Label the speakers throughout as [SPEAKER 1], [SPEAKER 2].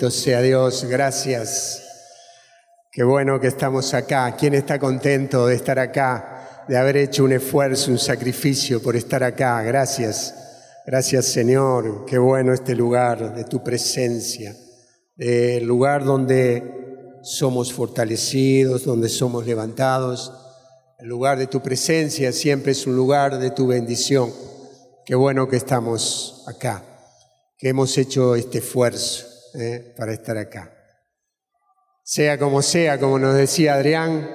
[SPEAKER 1] Bendito sea Dios, gracias. Qué bueno que estamos acá. ¿Quién está contento de estar acá, de haber hecho un esfuerzo, un sacrificio por estar acá? Gracias. Gracias Señor, qué bueno este lugar de tu presencia, el lugar donde somos fortalecidos, donde somos levantados. El lugar de tu presencia siempre es un lugar de tu bendición. Qué bueno que estamos acá que hemos hecho este esfuerzo ¿eh? para estar acá. Sea como sea, como nos decía Adrián,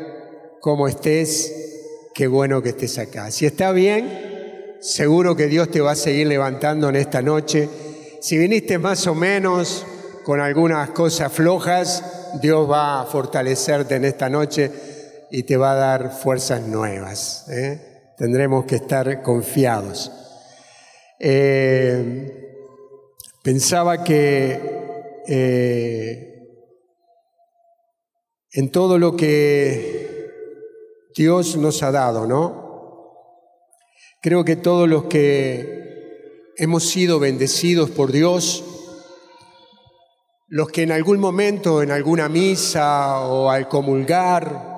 [SPEAKER 1] como estés, qué bueno que estés acá. Si está bien, seguro que Dios te va a seguir levantando en esta noche. Si viniste más o menos con algunas cosas flojas, Dios va a fortalecerte en esta noche y te va a dar fuerzas nuevas. ¿eh? Tendremos que estar confiados. Eh, Pensaba que eh, en todo lo que Dios nos ha dado, ¿no? Creo que todos los que hemos sido bendecidos por Dios, los que en algún momento, en alguna misa o al comulgar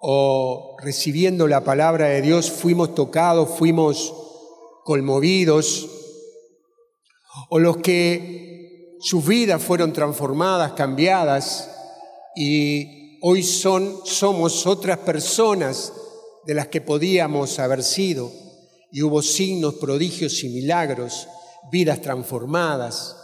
[SPEAKER 1] o recibiendo la palabra de Dios, fuimos tocados, fuimos conmovidos, o los que sus vidas fueron transformadas, cambiadas y hoy son somos otras personas de las que podíamos haber sido y hubo signos, prodigios y milagros, vidas transformadas,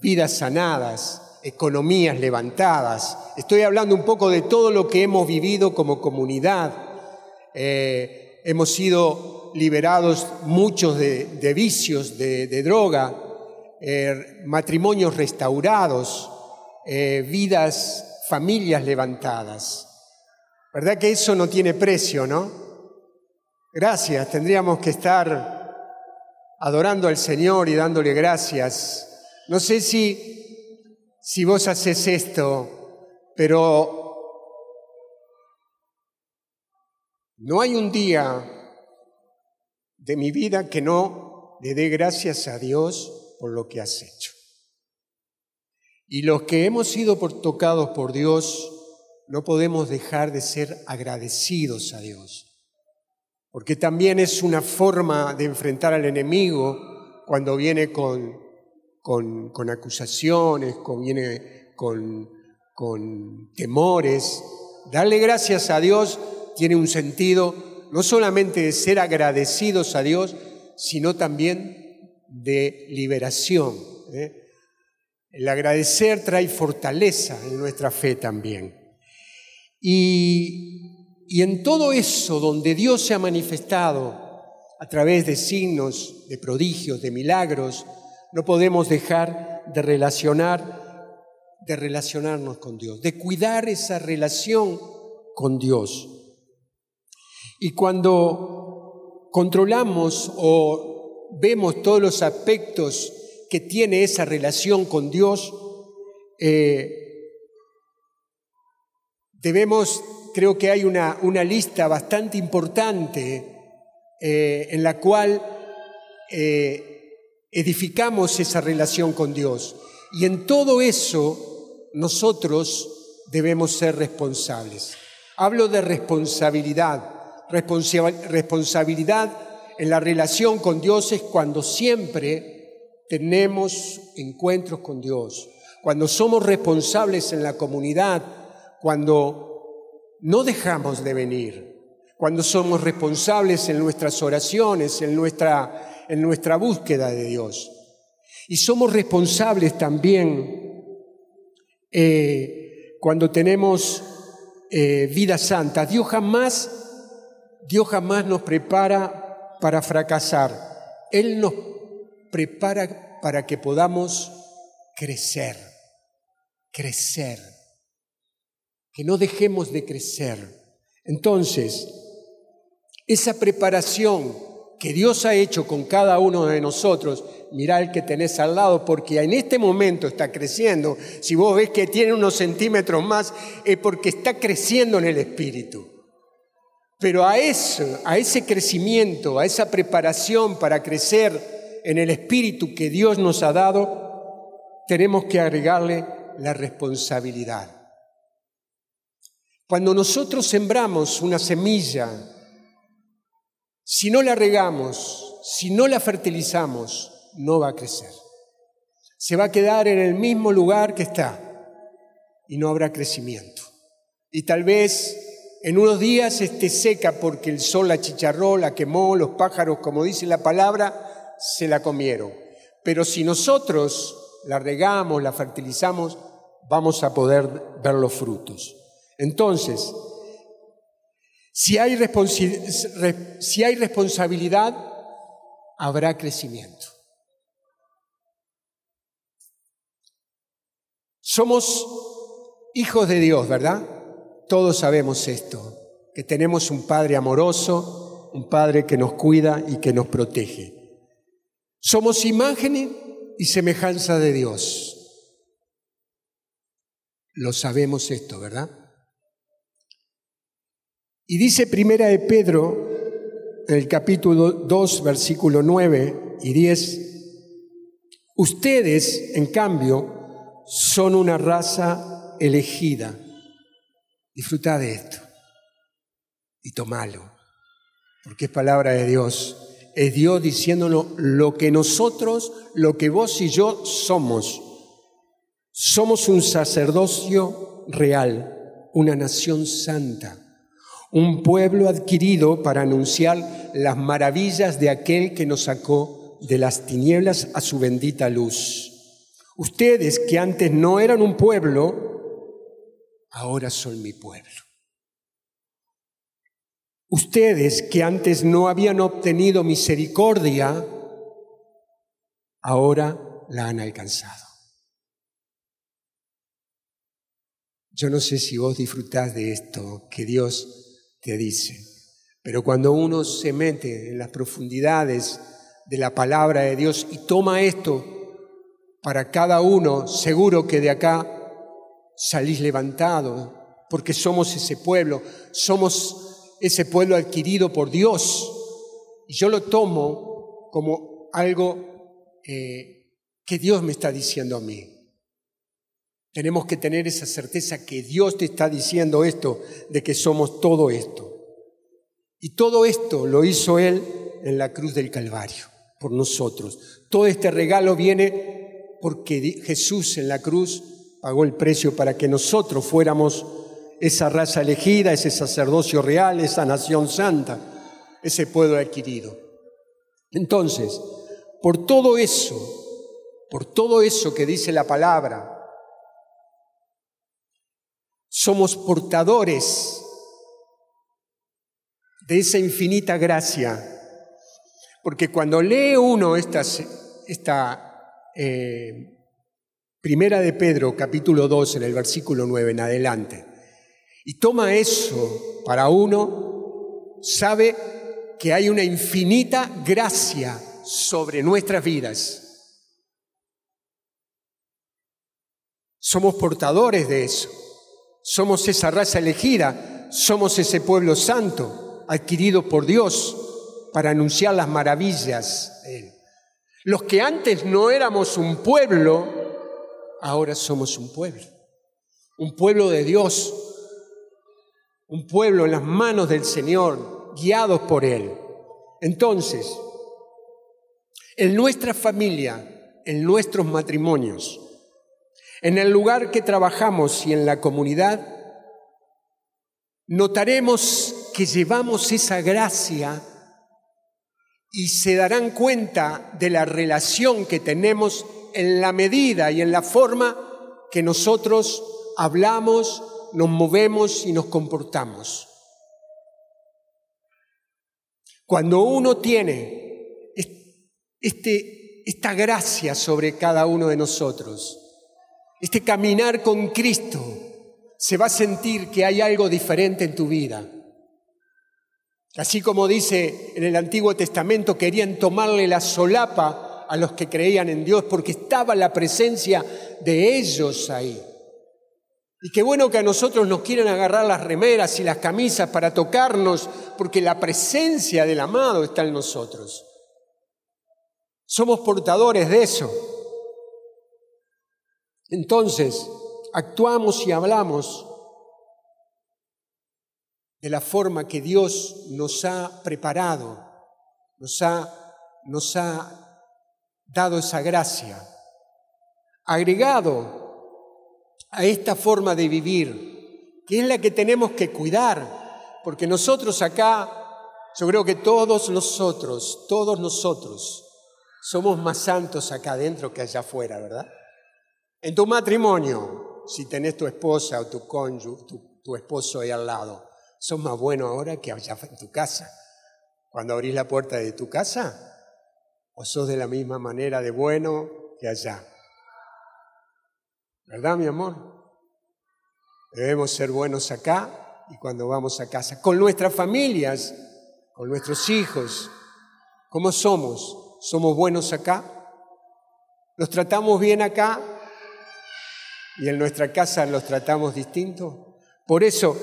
[SPEAKER 1] vidas sanadas, economías levantadas. Estoy hablando un poco de todo lo que hemos vivido como comunidad. Eh, hemos sido liberados muchos de, vicios, de droga, eh, matrimonios restaurados, eh, vidas, familias levantadas. ¿Verdad que eso no tiene precio, no? Gracias, tendríamos que estar adorando al Señor y dándole gracias. No sé si, si vos haces esto, pero no hay un día de mi vida que no le dé gracias a Dios por lo que has hecho. Y los que hemos sido tocados por Dios, no podemos dejar de ser agradecidos a Dios, porque también es una forma de enfrentar al enemigo cuando viene con, con, acusaciones, con, viene con, con temores. Darle gracias a Dios tiene un sentido no solamente de ser agradecidos a Dios, sino también de liberación. ¿eh? El agradecer trae fortaleza en nuestra fe también. Y, y en todo eso donde Dios se ha manifestado a través de signos, de prodigios, de milagros, no podemos dejar de relacionar, de relacionarnos con Dios, de cuidar esa relación con Dios. Y cuando controlamos o vemos todos los aspectos que tiene esa relación con Dios, eh, debemos, creo que hay una, una lista bastante importante eh, en la cual eh, edificamos esa relación con Dios. Y en todo eso nosotros debemos ser responsables. Hablo de responsabilidad, responsabilidad en la relación con Dios es cuando siempre tenemos encuentros con Dios, cuando somos responsables en la comunidad, cuando no dejamos de venir, cuando somos responsables en nuestras oraciones, en nuestra, en nuestra búsqueda de Dios. Y somos responsables también eh, cuando tenemos eh, vida santa. Dios jamás, Dios jamás nos prepara para fracasar. Él nos prepara para que podamos crecer, crecer, que no dejemos de crecer. Entonces, esa preparación que Dios ha hecho con cada uno de nosotros, mirá el que tenés al lado, porque en este momento está creciendo. Si vos ves que tiene unos centímetros más, es porque está creciendo en el Espíritu. Pero a eso, a ese crecimiento, a esa preparación para crecer en el espíritu que Dios nos ha dado, tenemos que agregarle la responsabilidad. Cuando nosotros sembramos una semilla, si no la regamos, si no la fertilizamos, no va a crecer. Se va a quedar en el mismo lugar que está y no habrá crecimiento. Y tal vez en unos días esté seca porque el sol la chicharró, la quemó, los pájaros, como dice la palabra, se la comieron. Pero si nosotros la regamos, la fertilizamos, vamos a poder ver los frutos. Entonces, si hay, si hay responsabilidad, habrá crecimiento. Somos hijos de Dios, ¿verdad? Todos sabemos esto, que tenemos un Padre amoroso, un Padre que nos cuida y que nos protege. Somos imagen y semejanza de Dios. Lo sabemos esto, ¿verdad? Y dice Primera de Pedro, en el capítulo 2, versículo 9 y 10, ustedes, en cambio, son una raza elegida. Disfruta de esto y tomalo, porque es palabra de Dios es Dios diciéndonos lo que nosotros, lo que vos y yo somos. Somos un sacerdocio real, una nación santa, un pueblo adquirido para anunciar las maravillas de aquel que nos sacó de las tinieblas a su bendita luz. Ustedes que antes no eran un pueblo, ahora son mi pueblo. Ustedes que antes no habían obtenido misericordia, ahora la han alcanzado. Yo no sé si vos disfrutás de esto que Dios te dice, pero cuando uno se mete en las profundidades de la palabra de Dios y toma esto para cada uno, seguro que de acá salís levantado, porque somos ese pueblo, somos ese pueblo adquirido por Dios. Y yo lo tomo como algo eh, que Dios me está diciendo a mí. Tenemos que tener esa certeza que Dios te está diciendo esto, de que somos todo esto. Y todo esto lo hizo Él en la cruz del Calvario, por nosotros. Todo este regalo viene porque Jesús en la cruz pagó el precio para que nosotros fuéramos esa raza elegida, ese sacerdocio real, esa nación santa, ese pueblo adquirido. Entonces, por todo eso, por todo eso que dice la palabra, somos portadores de esa infinita gracia. Porque cuando lee uno esta, esta eh, primera de Pedro, capítulo 2, en el versículo 9 en adelante, y toma eso para uno, sabe que hay una infinita gracia sobre nuestras vidas. Somos portadores de eso. Somos esa raza elegida, somos ese pueblo santo adquirido por Dios para anunciar las maravillas de Él. Los que antes no éramos un pueblo, ahora somos un pueblo. Un pueblo de Dios, un pueblo en las manos del Señor, guiados por Él. Entonces, en nuestra familia, en nuestros matrimonios, en el lugar que trabajamos y en la comunidad, notaremos que llevamos esa gracia y se darán cuenta de la relación que tenemos en la medida y en la forma que nosotros hablamos, nos movemos y nos comportamos. Cuando uno tiene este, esta gracia sobre cada uno de nosotros, este caminar con Cristo, se va a sentir que hay algo diferente en tu vida. Así como dice en el Antiguo Testamento, querían tomarle la solapa a los que creían en Dios porque estaba la presencia de ellos ahí. Y qué bueno que a nosotros nos quieren agarrar las remeras y las camisas para tocarnos, porque la presencia del amado está en nosotros. Somos portadores de eso. Entonces, actuamos y hablamos de la forma que Dios nos ha preparado, nos ha, nos ha dado esa gracia, agregado a esta forma de vivir, que es la que tenemos que cuidar, porque nosotros acá, yo creo que todos nosotros, todos nosotros, somos más santos acá adentro que allá afuera, ¿verdad? En tu matrimonio, si tenés tu esposa o tu cónyuge, tu, esposo ahí al lado, sos más bueno ahora que allá en tu casa. Cuando abrís la puerta de tu casa, o sos de la misma manera de bueno que allá. ¿Verdad, mi amor? Debemos ser buenos acá y cuando vamos a casa, con nuestras familias, con nuestros hijos. ¿Cómo somos? ¿Somos buenos acá? ¿Los tratamos bien acá? y en nuestra casa los tratamos distinto. Por eso,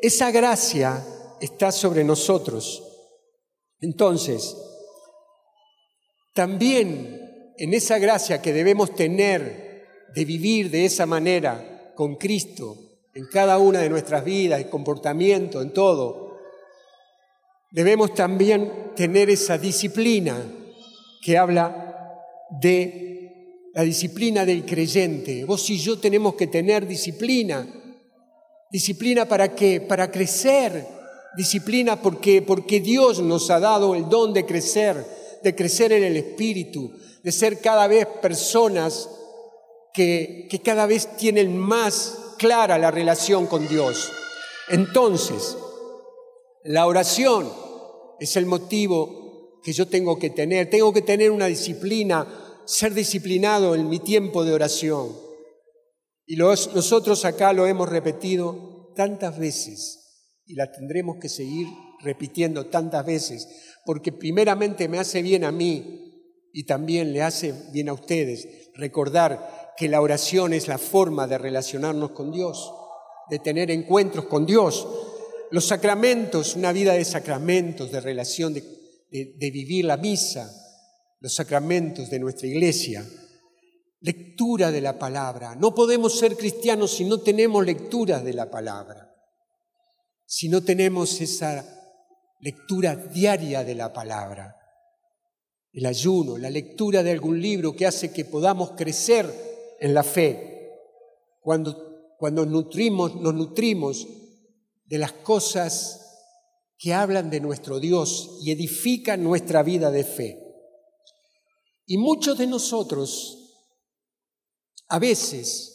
[SPEAKER 1] esa gracia está sobre nosotros. Entonces, también en esa gracia que debemos tener de vivir de esa manera con Cristo en cada una de nuestras vidas, en comportamiento, en todo, debemos también tener esa disciplina que habla de la disciplina del creyente. Vos y yo tenemos que tener disciplina. ¿Disciplina para qué? Para crecer. Disciplina porque, porque Dios nos ha dado el don de crecer, de crecer en el Espíritu, de ser cada vez personas que, que cada vez tienen más clara la relación con Dios. Entonces, la oración es el motivo que yo tengo que tener. Tengo que tener una disciplina ser disciplinado en mi tiempo de oración. Y nosotros acá lo hemos repetido tantas veces y la tendremos que seguir repitiendo tantas veces, porque primeramente me hace bien a mí y también le hace bien a ustedes recordar que la oración es la forma de relacionarnos con Dios, de tener encuentros con Dios. Los sacramentos, una vida de sacramentos, de relación, de, de vivir la misa, los sacramentos de nuestra iglesia, lectura de la palabra. No podemos ser cristianos si no tenemos lectura de la palabra, si no tenemos esa lectura diaria de la palabra. El ayuno, la lectura de algún libro que hace que podamos crecer en la fe. Cuando, cuando nutrimos, nos nutrimos de las cosas que hablan de nuestro Dios y edifican nuestra vida de fe. Y muchos de nosotros a veces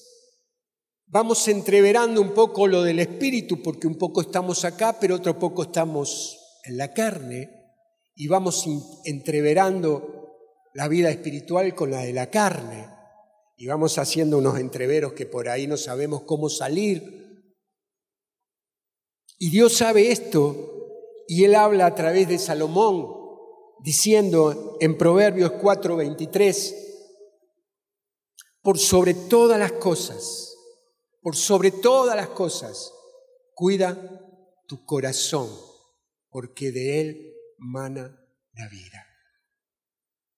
[SPEAKER 1] vamos entreverando un poco lo del espíritu, porque un poco estamos acá, pero otro poco estamos en la carne, y vamos entreverando la vida espiritual con la de la carne, y vamos haciendo unos entreveros que por ahí no sabemos cómo salir. Y Dios sabe esto, y Él habla a través de Salomón, diciendo en Proverbios 4:23, por sobre todas las cosas, por sobre todas las cosas, cuida tu corazón, porque de él mana la vida.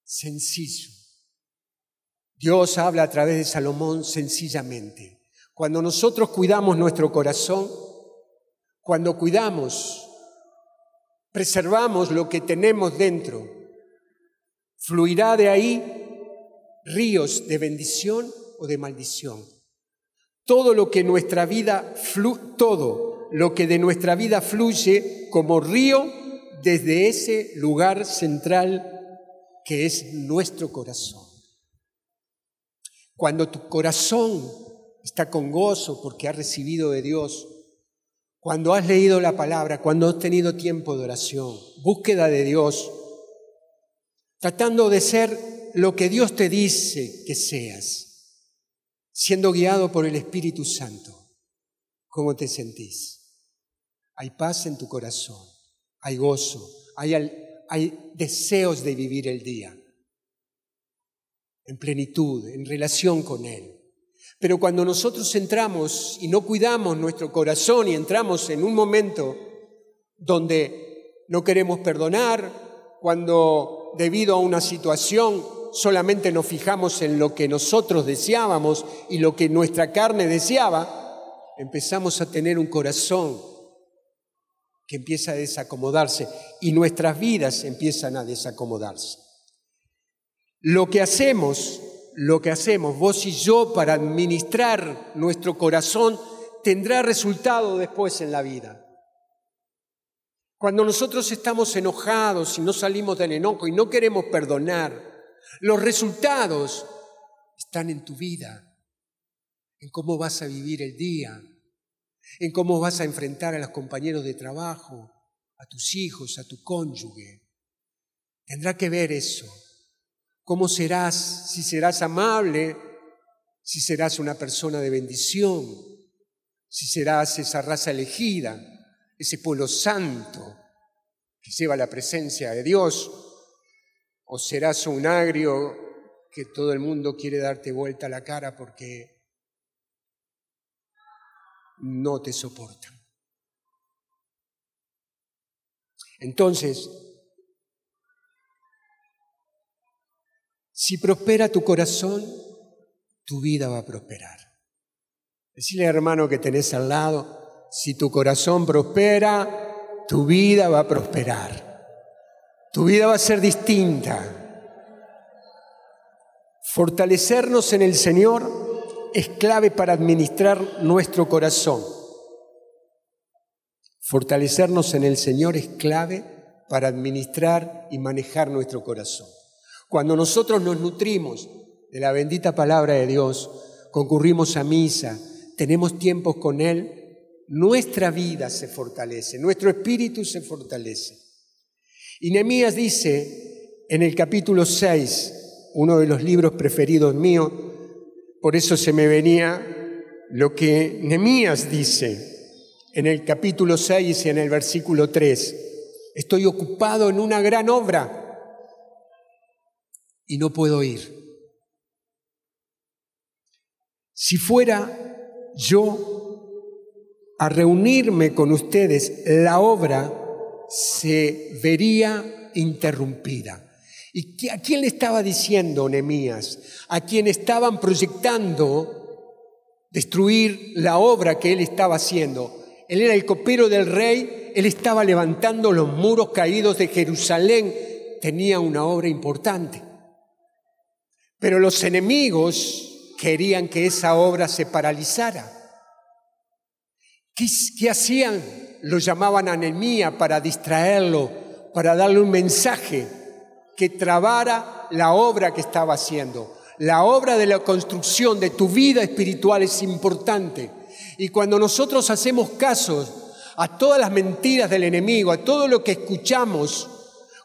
[SPEAKER 1] Sencillo. Dios habla a través de Salomón sencillamente. Cuando nosotros cuidamos nuestro corazón, cuando cuidamos preservamos lo que tenemos dentro, fluirá de ahí ríos de bendición o de maldición. Todo lo que nuestra vida todo lo que de nuestra vida fluye como río desde ese lugar central que es nuestro corazón. Cuando tu corazón está con gozo porque ha recibido de Dios cuando has leído la palabra, cuando has tenido tiempo de oración, búsqueda de Dios, tratando de ser lo que Dios te dice que seas, siendo guiado por el Espíritu Santo, ¿cómo te sentís? Hay paz en tu corazón, hay gozo, hay, deseos de vivir el día en plenitud, en relación con Él. Pero cuando nosotros entramos y no cuidamos nuestro corazón y entramos en un momento donde no queremos perdonar, cuando debido a una situación solamente nos fijamos en lo que nosotros deseábamos y lo que nuestra carne deseaba, empezamos a tener un corazón que empieza a desacomodarse y nuestras vidas empiezan a desacomodarse. Lo que hacemos, lo que hacemos vos y yo para administrar nuestro corazón tendrá resultado después en la vida. Cuando nosotros estamos enojados y no salimos del enojo y no queremos perdonar, los resultados están en tu vida, en cómo vas a vivir el día, en cómo vas a enfrentar a los compañeros de trabajo, a tus hijos, a tu cónyuge. Tendrá que ver eso. ¿Cómo serás? Si serás amable, si serás una persona de bendición, si serás esa raza elegida, ese pueblo santo que lleva la presencia de Dios, o serás un agrio que todo el mundo quiere darte vuelta la cara porque no te soportan. Entonces, si prospera tu corazón, tu vida va a prosperar. Decirle hermano que tenés al lado, si tu corazón prospera, tu vida va a prosperar. Tu vida va a ser distinta. Fortalecernos en el Señor es clave para administrar nuestro corazón. Fortalecernos en el Señor es clave para administrar y manejar nuestro corazón. Cuando nosotros nos nutrimos de la bendita palabra de Dios, concurrimos a misa, tenemos tiempos con Él, nuestra vida se fortalece, nuestro espíritu se fortalece. Y Nehemías dice en el capítulo 6, uno de los libros preferidos míos, por eso se me venía lo que Nehemías dice en el capítulo 6 y en el versículo 3. Estoy ocupado en una gran obra y no puedo ir. Si fuera yo a reunirme con ustedes, la obra se vería interrumpida. ¿Y a quién le estaba diciendo Nehemías? A quien estaban proyectando destruir la obra que él estaba haciendo. Él era el copero del rey, él estaba levantando los muros caídos de Jerusalén, tenía una obra importante. Pero los enemigos querían que esa obra se paralizara. ¿Qué, hacían? lo llamaban anemía para distraerlo, para darle un mensaje que trabara la obra que estaba haciendo. La obra de la construcción de tu vida espiritual es importante. Y cuando nosotros hacemos caso a todas las mentiras del enemigo, a todo lo que escuchamos,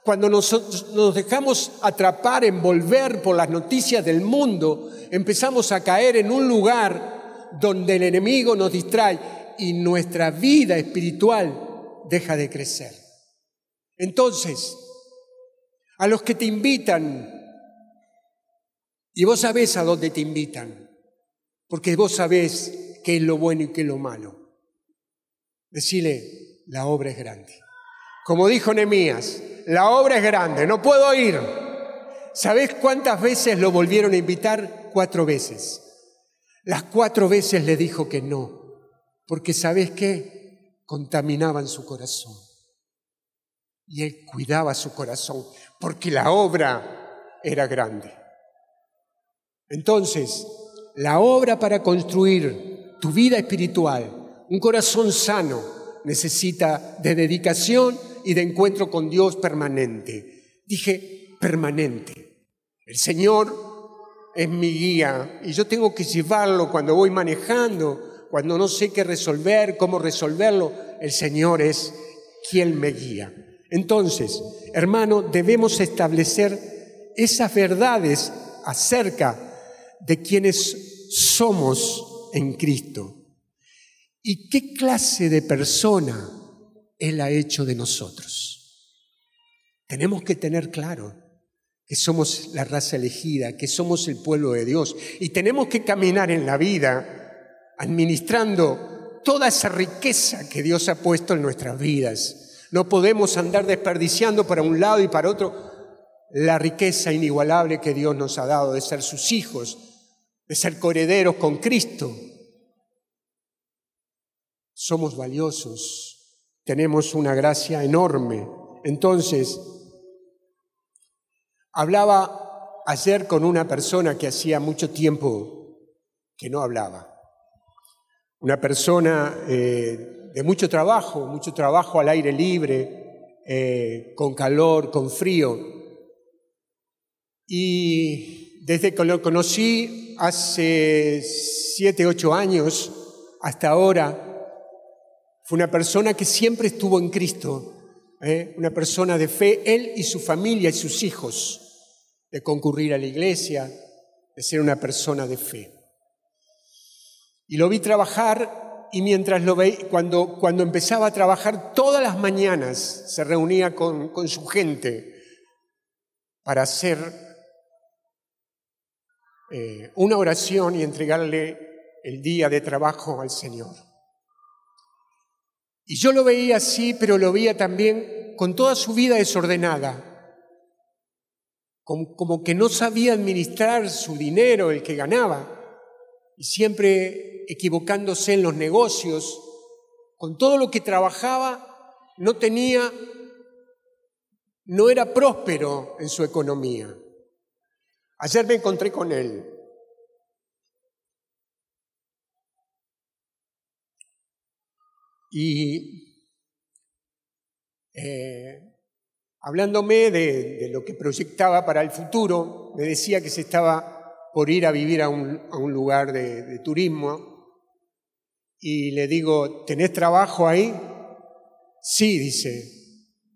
[SPEAKER 1] cuando nos dejamos atrapar, envolver por las noticias del mundo, empezamos a caer en un lugar donde el enemigo nos distrae y nuestra vida espiritual deja de crecer. Entonces, a los que te invitan, y vos sabés a dónde te invitan, porque vos sabés qué es lo bueno y qué es lo malo. Decile, la obra es grande. Como dijo Nemías, la obra es grande, no puedo ir. ¿Sabés cuántas veces lo volvieron a invitar? Cuatro veces. Las cuatro veces le dijo que no porque sabes qué? Contaminaban su corazón. Y él cuidaba su corazón, porque la obra era grande. Entonces, la obra para construir tu vida espiritual, un corazón sano, necesita de dedicación y de encuentro con Dios permanente. Dije permanente. El Señor es mi guía y yo tengo que llevarlo cuando voy manejando, cuando no sé qué resolver, cómo resolverlo, el Señor es quien me guía. Entonces, hermano, debemos establecer esas verdades acerca de quienes somos en Cristo y qué clase de persona Él ha hecho de nosotros. Tenemos que tener claro que somos la raza elegida, que somos el pueblo de Dios y tenemos que caminar en la vida administrando toda esa riqueza que Dios ha puesto en nuestras vidas. No podemos andar desperdiciando para un lado y para otro la riqueza inigualable que Dios nos ha dado de ser sus hijos, de ser coherederos con Cristo. Somos valiosos, tenemos una gracia enorme. Entonces, hablaba ayer con una persona que hacía mucho tiempo que no hablaba. Una persona eh, de mucho trabajo, mucho trabajo al aire libre, eh, con calor, con frío. Y desde que lo conocí hace siete, ocho años hasta ahora, fue una persona que siempre estuvo en Cristo, ¿eh? una persona de fe, él y su familia y sus hijos, de concurrir a la iglesia, de ser una persona de fe. Y lo vi trabajar y mientras lo veía, cuando, cuando empezaba a trabajar, todas las mañanas se reunía con, con su gente para hacer eh, una oración y entregarle el día de trabajo al Señor. Y yo lo veía así, pero lo veía también con toda su vida desordenada, como, como que no sabía administrar su dinero, el que ganaba, y siempre equivocándose en los negocios, con todo lo que trabajaba, no tenía, no era próspero en su economía. Ayer me encontré con él. Y eh, hablándome de, lo que proyectaba para el futuro, me decía que se estaba por ir a vivir a un, lugar de, de turismo. Y le digo, ¿tenés trabajo ahí? Sí, dice,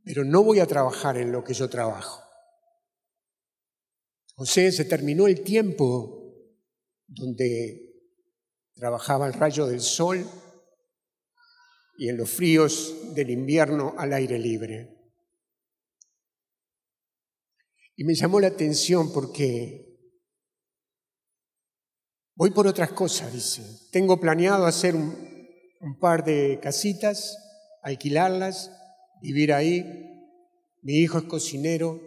[SPEAKER 1] pero no voy a trabajar en lo que yo trabajo. José se terminó el tiempo donde trabajaba el rayo del sol y en los fríos del invierno al aire libre. Y me llamó la atención porque voy por otras cosas, dice. Tengo planeado hacer un, par de casitas, alquilarlas, vivir ahí. Mi hijo es cocinero.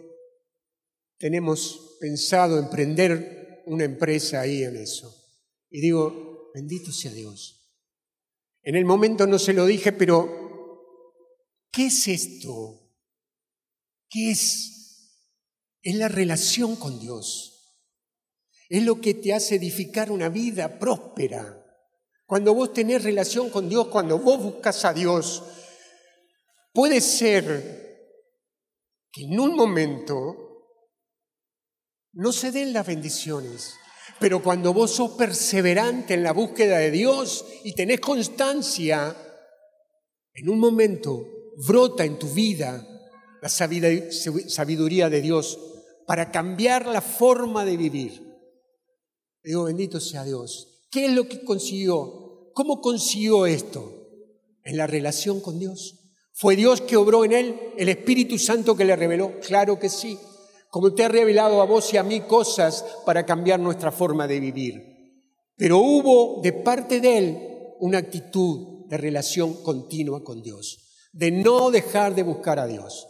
[SPEAKER 1] Tenemos pensado emprender una empresa ahí en eso. Y digo, bendito sea Dios. En el momento no se lo dije, pero ¿qué es esto? ¿Qué es? Es la relación con Dios. Es lo que te hace edificar una vida próspera. Cuando vos tenés relación con Dios, cuando vos buscas a Dios, puede ser que en un momento no se den las bendiciones. Pero cuando vos sos perseverante en la búsqueda de Dios y tenés constancia, en un momento brota en tu vida la sabiduría de Dios para cambiar la forma de vivir. Digo, bendito sea Dios. ¿Qué es lo que consiguió? ¿Cómo consiguió esto? En la relación con Dios. ¿Fue Dios que obró en él? ¿El Espíritu Santo que le reveló? Claro que sí como te ha revelado a vos y a mí cosas para cambiar nuestra forma de vivir. Pero hubo de parte de Él una actitud de relación continua con Dios, de no dejar de buscar a Dios.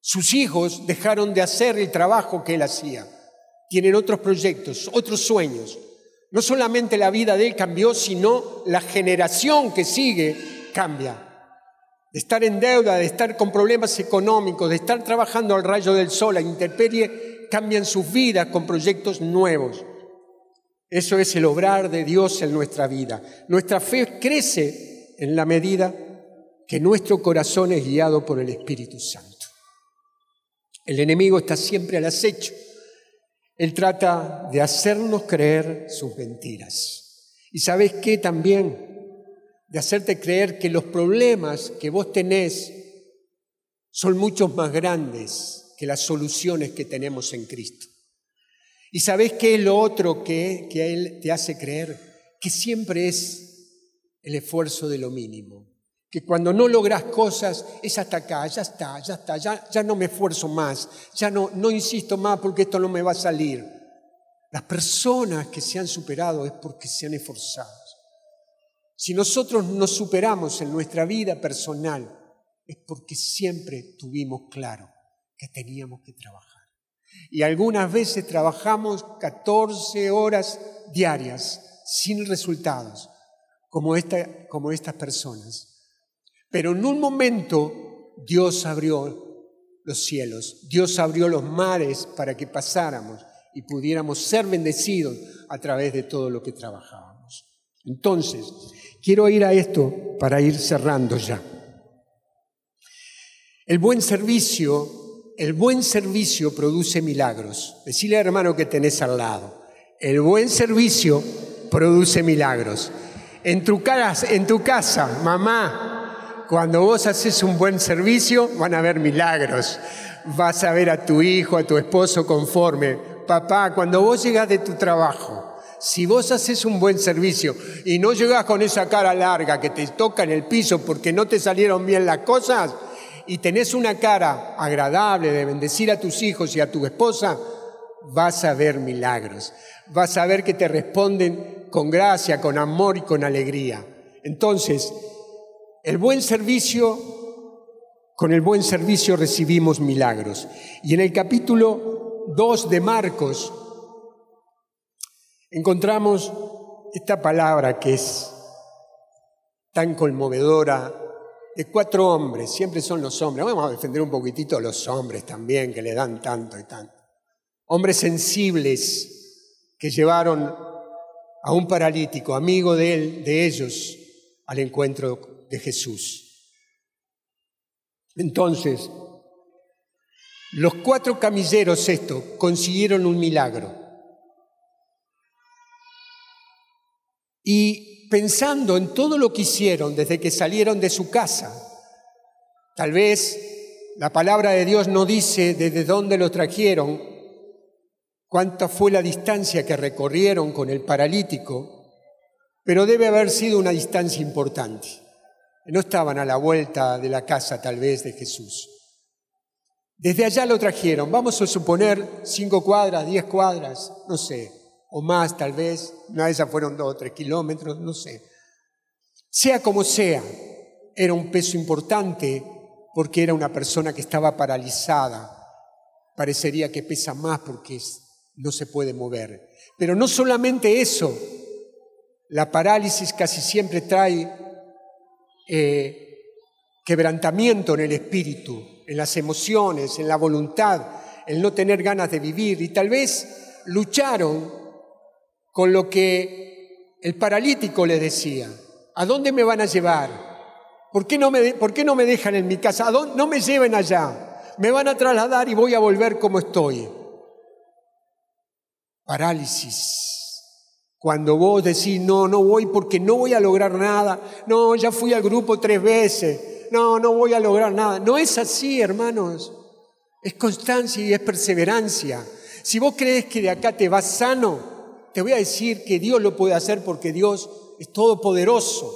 [SPEAKER 1] Sus hijos dejaron de hacer el trabajo que Él hacía. Tienen otros proyectos, otros sueños. No solamente la vida de Él cambió, sino la generación que sigue cambia de estar en deuda, de estar con problemas económicos, de estar trabajando al rayo del sol, a intemperie, cambian sus vidas con proyectos nuevos. Eso es el obrar de Dios en nuestra vida. Nuestra fe crece en la medida que nuestro corazón es guiado por el Espíritu Santo. El enemigo está siempre al acecho. Él trata de hacernos creer sus mentiras. ¿Y sabes qué también? de hacerte creer que los problemas que vos tenés son muchos más grandes que las soluciones que tenemos en Cristo. ¿Y sabés qué es lo otro que, que Él te hace creer? Que siempre es el esfuerzo de lo mínimo. Que cuando no logras cosas es hasta acá, ya está, ya está, ya, ya no me esfuerzo más, ya no, no insisto más porque esto no me va a salir. Las personas que se han superado es porque se han esforzado. Si nosotros nos superamos en nuestra vida personal, es porque siempre tuvimos claro que teníamos que trabajar. Y algunas veces trabajamos 14 horas diarias sin resultados, como, esta, como estas personas. Pero en un momento Dios abrió los cielos, Dios abrió los mares para que pasáramos y pudiéramos ser bendecidos a través de todo lo que trabajábamos. Entonces, quiero ir a esto para ir cerrando ya. El buen servicio, el buen servicio produce milagros. Decile hermano que tenés al lado. El buen servicio produce milagros. En tu, en tu casa, mamá, cuando vos haces un buen servicio, van a haber milagros. Vas a ver a tu hijo, a tu esposo conforme. Papá, cuando vos llegas de tu trabajo, si vos haces un buen servicio y no llegas con esa cara larga que te toca en el piso porque no te salieron bien las cosas, y tenés una cara agradable de bendecir a tus hijos y a tu esposa, vas a ver milagros. Vas a ver que te responden con gracia, con amor y con alegría. Entonces, el buen servicio, con el buen servicio recibimos milagros. Y en el capítulo 2 de Marcos encontramos esta palabra que es tan conmovedora de cuatro hombres, siempre son los hombres, vamos a defender un poquitito a los hombres también, que le dan tanto y tanto. Hombres sensibles que llevaron a un paralítico, amigo de él, de ellos, al encuentro de Jesús. Entonces, los cuatro camilleros estos consiguieron un milagro. Y pensando en todo lo que hicieron desde que salieron de su casa. Tal vez la palabra de Dios no dice desde dónde lo trajeron, cuánta fue la distancia que recorrieron con el paralítico, pero debe haber sido una distancia importante. No estaban a la vuelta de la casa tal vez de Jesús. Desde allá lo trajeron, vamos a suponer cinco cuadras, diez cuadras, no sé, o más tal vez, una de esas fueron dos o tres kilómetros, no sé. Sea como sea, era un peso importante porque era una persona que estaba paralizada. Parecería que pesa más porque no se puede mover. Pero no solamente eso, la parálisis casi siempre trae eh, quebrantamiento en el espíritu, en las emociones, en la voluntad, el no tener ganas de vivir. Y tal vez lucharon con lo que el paralítico le decía. ¿A dónde me van a llevar? ¿Por qué no me, por qué no me dejan en mi casa? ¿A dónde, no me lleven allá. Me van a trasladar y voy a volver como estoy. Parálisis. Cuando vos decís, no, no voy porque no voy a lograr nada. No, ya fui al grupo tres veces. No, no voy a lograr nada. No es así, hermanos. Es constancia y es perseverancia. Si vos crees que de acá te vas sano, te voy a decir que Dios lo puede hacer porque Dios es todopoderoso.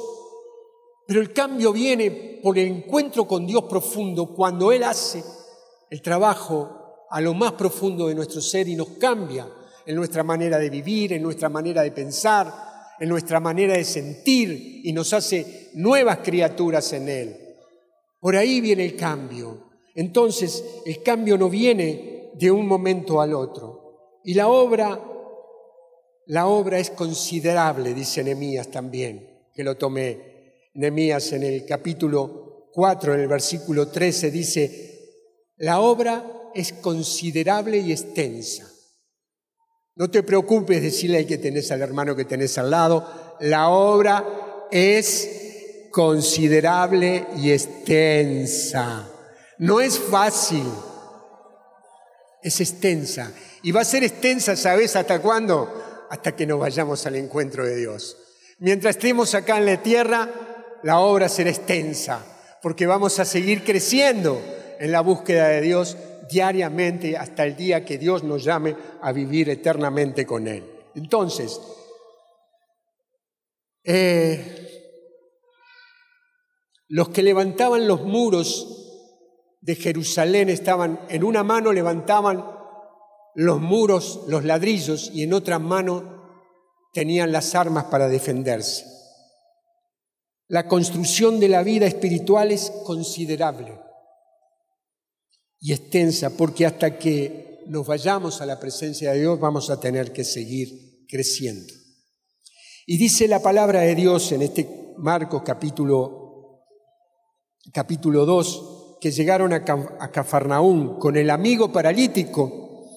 [SPEAKER 1] Pero el cambio viene por el encuentro con Dios profundo cuando Él hace el trabajo a lo más profundo de nuestro ser y nos cambia en nuestra manera de vivir, en nuestra manera de pensar, en nuestra manera de sentir y nos hace nuevas criaturas en Él. Por ahí viene el cambio. Entonces, el cambio no viene de un momento al otro. Y la obra la obra es considerable, dice Nehemías también, que lo tomé. Nehemías en el capítulo 4, en el versículo 13, dice, la obra es considerable y extensa. No te preocupes decirle al que tenés al hermano que tenés al lado, la obra es considerable y extensa. No es fácil, es extensa. Y va a ser extensa, ¿sabes hasta cuándo? hasta que nos vayamos al encuentro de Dios. Mientras estemos acá en la tierra, la obra será extensa, porque vamos a seguir creciendo en la búsqueda de Dios diariamente hasta el día que Dios nos llame a vivir eternamente con Él. Entonces, eh, los que levantaban los muros de Jerusalén estaban, en una mano levantaban los muros, los ladrillos, y en otra mano tenían las armas para defenderse. La construcción de la vida espiritual es considerable y extensa, porque hasta que nos vayamos a la presencia de Dios, vamos a tener que seguir creciendo. Y dice la palabra de Dios en este Marcos capítulo, capítulo 2, que llegaron a, a Cafarnaún con el amigo paralítico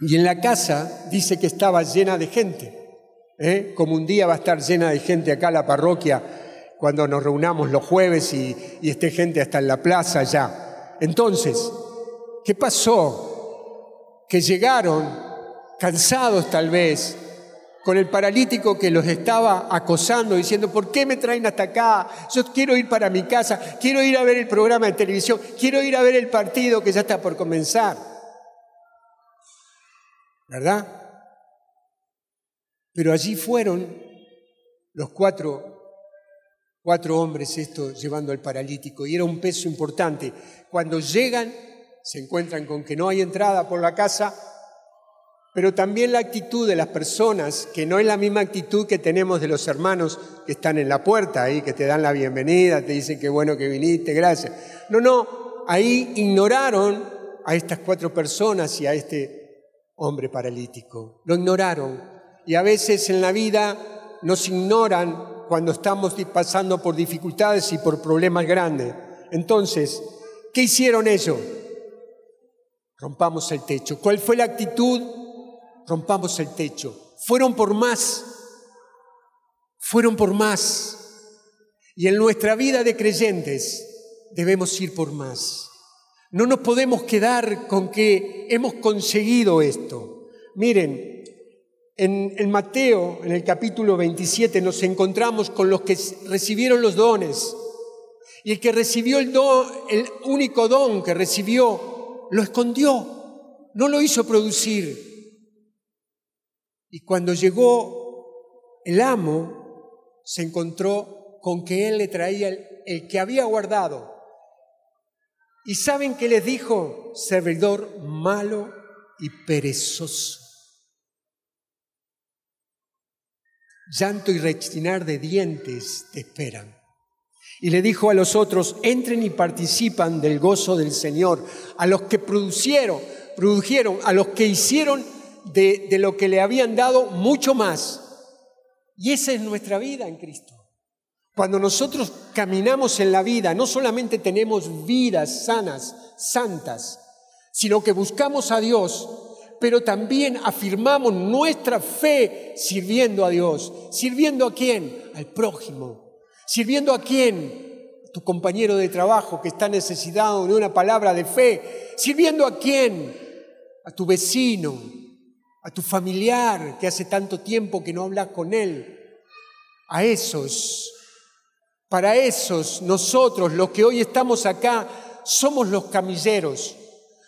[SPEAKER 1] y en la casa dice que estaba llena de gente, ¿eh? como un día va a estar llena de gente acá la parroquia cuando nos reunamos los jueves y, esté gente hasta en la plaza ya. Entonces, ¿qué pasó? Que llegaron cansados tal vez, con el paralítico que los estaba acosando, diciendo, ¿por qué me traen hasta acá? Yo quiero ir para mi casa, quiero ir a ver el programa de televisión, quiero ir a ver el partido que ya está por comenzar. ¿verdad? Pero allí fueron los cuatro, cuatro hombres estos llevando al paralítico y era un peso importante. Cuando llegan se encuentran con que no hay entrada por la casa, pero también la actitud de las personas, que no es la misma actitud que tenemos de los hermanos que están en la puerta ahí, que te dan la bienvenida, te dicen qué bueno que viniste, gracias. No, no, ahí ignoraron a estas cuatro personas y a este hombre paralítico. Lo ignoraron. Y a veces en la vida nos ignoran cuando estamos pasando por dificultades y por problemas grandes. Entonces, ¿qué hicieron ellos? Rompamos el techo. ¿Cuál fue la actitud? Rompamos el techo. Fueron por más. Fueron por más. Y en nuestra vida de creyentes debemos ir por más. No nos podemos quedar con que hemos conseguido esto. Miren, en, Mateo, en el capítulo 27, nos encontramos con los que recibieron los dones. Y el que recibió el don, el único don que recibió, lo escondió, no lo hizo producir. Y cuando llegó el amo, se encontró con que él le traía el que había guardado ¿Y saben qué les dijo? Servidor malo y perezoso. Llanto y rechinar de dientes te esperan. Y le dijo a los otros, entren y participan del gozo del Señor, a los que producieron, produjeron, a los que hicieron de, de lo que le habían dado mucho más. Y esa es nuestra vida en Cristo. Cuando nosotros caminamos en la vida, no solamente tenemos vidas sanas, santas, sino que buscamos a Dios, pero también afirmamos nuestra fe sirviendo a Dios. ¿Sirviendo a quién? Al prójimo. ¿Sirviendo a quién? tu compañero de trabajo que está necesitado de una palabra de fe. ¿Sirviendo a quién? A tu vecino, a tu familiar que hace tanto tiempo que no hablas con él. A esos para esos, nosotros, los que hoy estamos acá, somos los camilleros,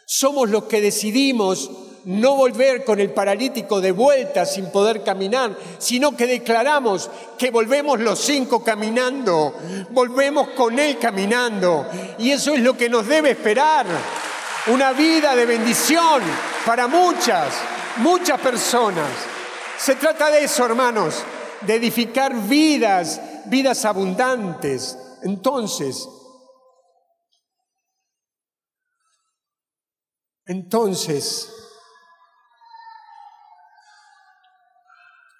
[SPEAKER 1] somos los que decidimos no volver con el paralítico de vuelta sin poder caminar, sino que declaramos que volvemos los cinco caminando, volvemos con Él caminando. Y eso es lo que nos debe esperar, una vida de bendición para muchas, muchas personas. Se trata de eso, hermanos, de edificar vidas vidas abundantes. Entonces, entonces,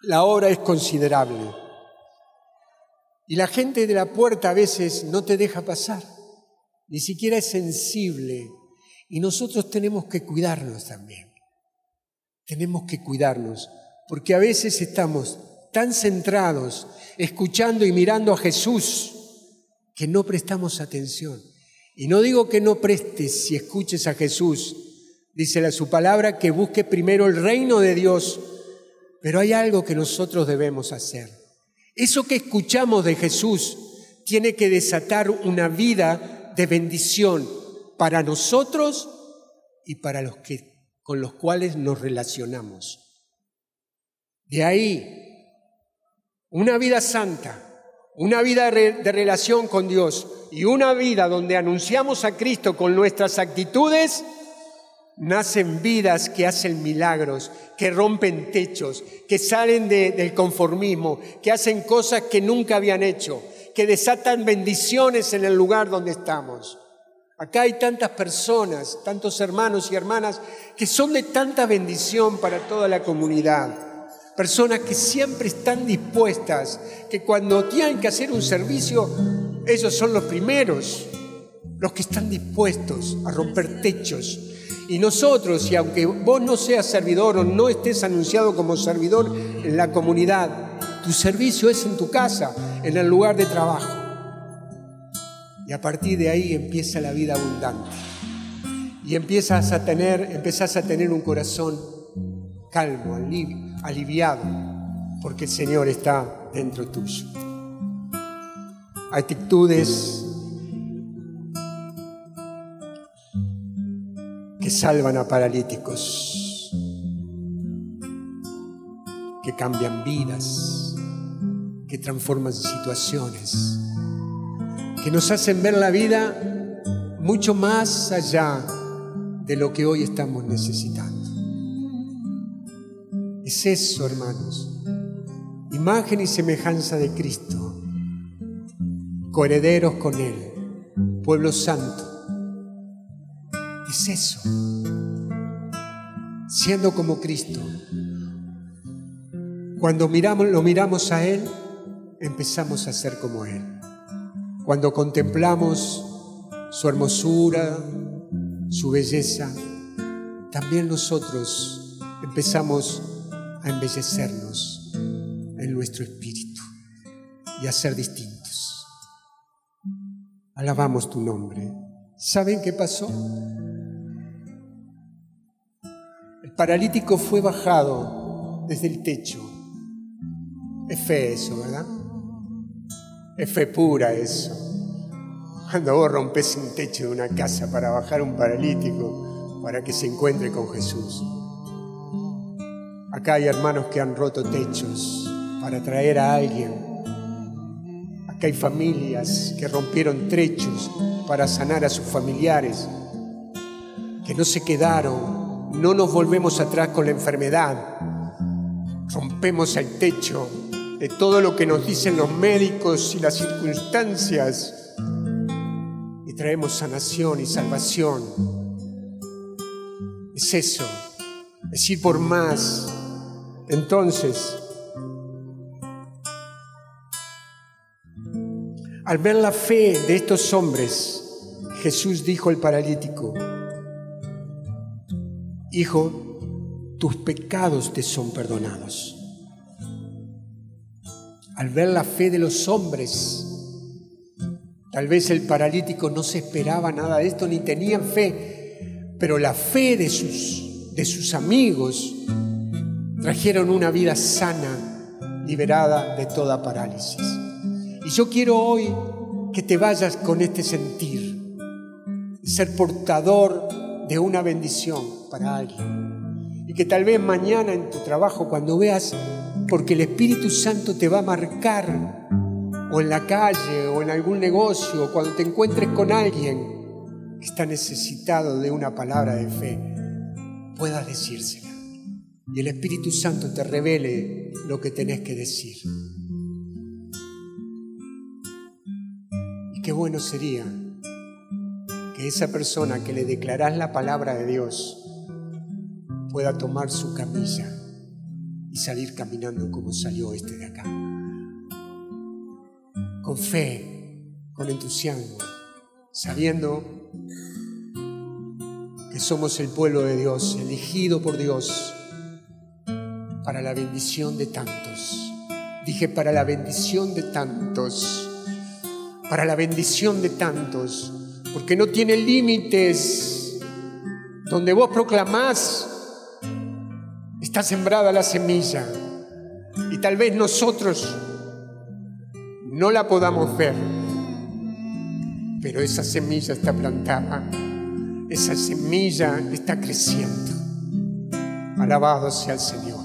[SPEAKER 1] la obra es considerable. Y la gente de la puerta a veces no te deja pasar, ni siquiera es sensible. Y nosotros tenemos que cuidarnos también. Tenemos que cuidarnos, porque a veces estamos tan centrados, escuchando y mirando a Jesús, que no prestamos atención. Y no digo que no prestes si escuches a Jesús, dice su palabra que busque primero el reino de Dios, pero hay algo que nosotros debemos hacer. Eso que escuchamos de Jesús tiene que desatar una vida de bendición para nosotros y para los que con los cuales nos relacionamos. De ahí una vida santa, una vida de relación con Dios y una vida donde anunciamos a Cristo con nuestras actitudes, nacen vidas que hacen milagros, que rompen techos, que salen del conformismo, que hacen cosas que nunca habían hecho, que desatan bendiciones en el lugar donde estamos. Acá hay tantas personas, tantos hermanos y hermanas que son de tanta bendición para toda la comunidad. Personas que siempre están dispuestas, que cuando tienen que hacer un servicio, ellos son los primeros, los que están dispuestos a romper techos. Y nosotros, y aunque vos no seas servidor o no estés anunciado como servidor en la comunidad, tu servicio es en tu casa, en el lugar de trabajo. Y a partir de ahí empieza la vida abundante. Y empiezas a tener, empezás a tener un corazón calmo, aliviado, porque el Señor está dentro tuyo. Actitudes que salvan a paralíticos, que cambian vidas, que transforman situaciones que nos hacen ver la vida mucho más allá de lo que hoy estamos necesitando. Es eso, hermanos, imagen y semejanza de Cristo, coherederos con Él, pueblo santo. Es eso, siendo como Cristo. Cuando miramos, lo miramos a Él, empezamos a ser como Él. Cuando contemplamos su hermosura, su belleza, también nosotros empezamos a embellecernos en nuestro espíritu y a ser distintos. Alabamos tu nombre. ¿Saben qué pasó? El paralítico fue bajado desde el techo. Es fe eso, ¿verdad? Es fe pura eso. Cuando vos rompes un techo de una casa para bajar un paralítico, para que se encuentre con Jesús. Acá hay hermanos que han roto techos para traer a alguien. Acá hay familias que rompieron trechos para sanar a sus familiares, que no se quedaron, no nos volvemos atrás con la enfermedad, rompemos el techo de todo lo que nos dicen los médicos y las circunstancias y traemos sanación y salvación. Es eso, es ir por más. Entonces, al ver la fe de estos hombres, Jesús dijo al paralítico, Hijo, tus pecados te son perdonados al ver la fe de los hombres. Tal vez el paralítico no se esperaba nada de esto, ni tenían fe, pero la fe de sus, de sus amigos trajeron una vida sana, liberada de toda parálisis. Y yo quiero hoy que te vayas con este sentir, ser portador de una bendición para alguien. Y que tal vez mañana en tu trabajo, cuando veas porque el Espíritu Santo te va a marcar o en la calle o en algún negocio o cuando te encuentres con alguien que está necesitado de una palabra de fe, puedas decírsela. Y el Espíritu Santo te revele lo que tenés que decir. Qué bueno sería que esa persona que le declarás la palabra de Dios pueda tomar su camilla y salir caminando como salió este de acá. Con fe, con entusiasmo, sabiendo que somos el pueblo de Dios, elegido por Dios para la bendición de tantos. Dije, para la bendición de tantos, para la bendición de tantos, porque no tiene límites. Donde vos proclamás Está sembrada la semilla y tal vez nosotros no la podamos ver, pero esa semilla está plantada, esa semilla está creciendo. Alabado sea el Señor.